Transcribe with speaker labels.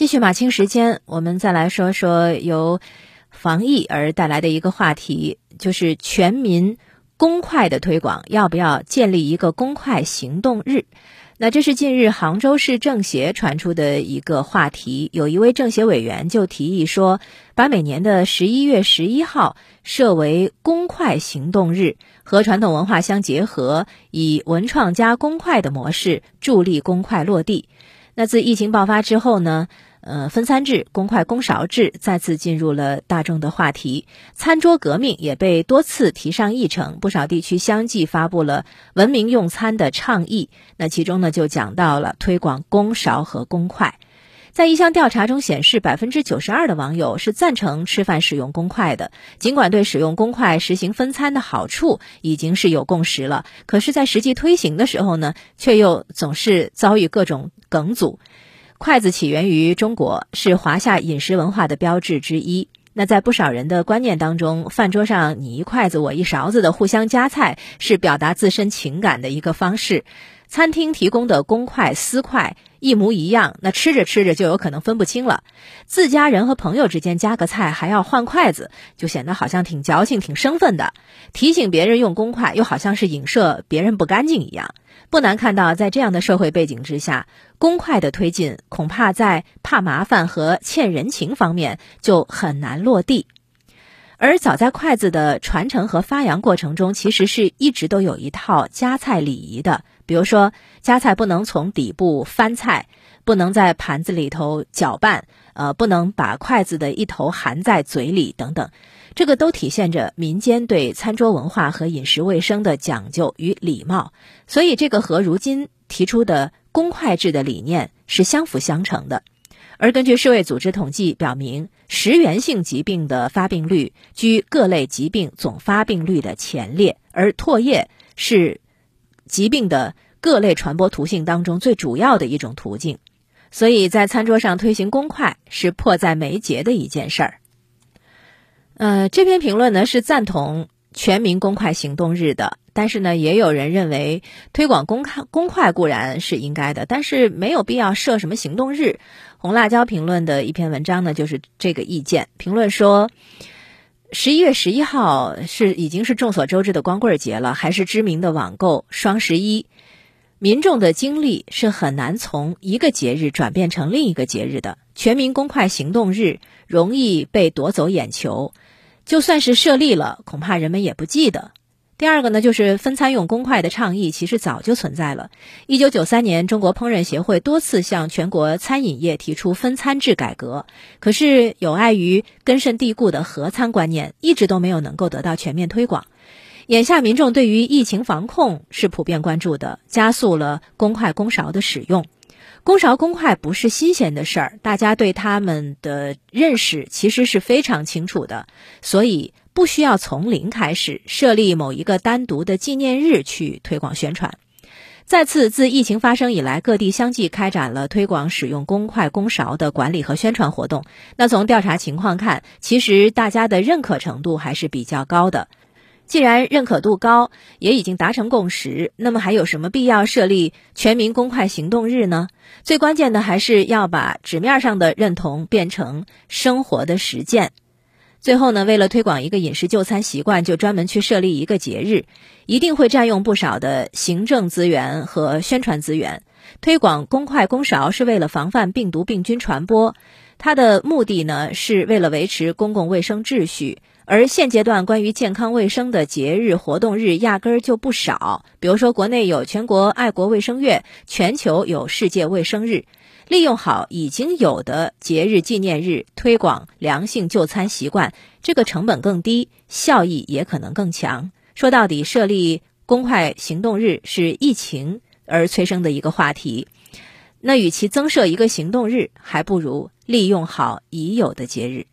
Speaker 1: 继续马清时间，我们再来说说由防疫而带来的一个话题，就是全民公快的推广，要不要建立一个公快行动日？那这是近日杭州市政协传出的一个话题，有一位政协委员就提议说，把每年的十一月十一号设为公快行动日，和传统文化相结合，以文创加公快的模式助力公快落地。那自疫情爆发之后呢？呃，分餐制、公筷公勺制再次进入了大众的话题，餐桌革命也被多次提上议程。不少地区相继发布了文明用餐的倡议。那其中呢，就讲到了推广公勺和公筷。在一项调查中显示，百分之九十二的网友是赞成吃饭使用公筷的。尽管对使用公筷实行分餐的好处已经是有共识了，可是，在实际推行的时候呢，却又总是遭遇各种梗阻。筷子起源于中国，是华夏饮食文化的标志之一。那在不少人的观念当中，饭桌上你一筷子我一勺子的互相夹菜，是表达自身情感的一个方式。餐厅提供的公筷私筷一模一样，那吃着吃着就有可能分不清了。自家人和朋友之间夹个菜还要换筷子，就显得好像挺矫情、挺生分的。提醒别人用公筷，又好像是影射别人不干净一样。不难看到，在这样的社会背景之下，公筷的推进恐怕在怕麻烦和欠人情方面就很难落地。而早在筷子的传承和发扬过程中，其实是一直都有一套夹菜礼仪的。比如说，夹菜不能从底部翻菜，不能在盘子里头搅拌，呃，不能把筷子的一头含在嘴里等等，这个都体现着民间对餐桌文化和饮食卫生的讲究与礼貌。所以，这个和如今提出的公筷制的理念是相辅相成的。而根据世卫组织统计表明，食源性疾病的发病率居各类疾病总发病率的前列，而唾液是。疾病的各类传播途径当中最主要的一种途径，所以在餐桌上推行公筷是迫在眉睫的一件事儿。呃，这篇评论呢是赞同全民公筷行动日的，但是呢，也有人认为推广公筷公筷固然是应该的，但是没有必要设什么行动日。红辣椒评论的一篇文章呢就是这个意见，评论说。十一月十一号是已经是众所周知的光棍节了，还是知名的网购双十一？民众的精力是很难从一个节日转变成另一个节日的。全民公筷行动日容易被夺走眼球，就算是设立了，恐怕人们也不记得。第二个呢，就是分餐用公筷的倡议，其实早就存在了。一九九三年，中国烹饪协会多次向全国餐饮业提出分餐制改革，可是有碍于根深蒂固的合餐观念，一直都没有能够得到全面推广。眼下民众对于疫情防控是普遍关注的，加速了公筷公勺的使用。公勺公筷不是新鲜的事儿，大家对他们的认识其实是非常清楚的，所以。不需要从零开始设立某一个单独的纪念日去推广宣传。再次，自疫情发生以来，各地相继开展了推广使用公筷公勺的管理和宣传活动。那从调查情况看，其实大家的认可程度还是比较高的。既然认可度高，也已经达成共识，那么还有什么必要设立全民公筷行动日呢？最关键的还是要把纸面上的认同变成生活的实践。最后呢，为了推广一个饮食就餐习惯，就专门去设立一个节日，一定会占用不少的行政资源和宣传资源。推广公筷公勺是为了防范病毒病菌传播，它的目的呢是为了维持公共卫生秩序。而现阶段关于健康卫生的节日活动日压根儿就不少，比如说国内有全国爱国卫生月，全球有世界卫生日。利用好已经有的节日纪念日，推广良性就餐习惯，这个成本更低，效益也可能更强。说到底，设立公筷行动日是疫情而催生的一个话题。那与其增设一个行动日，还不如利用好已有的节日。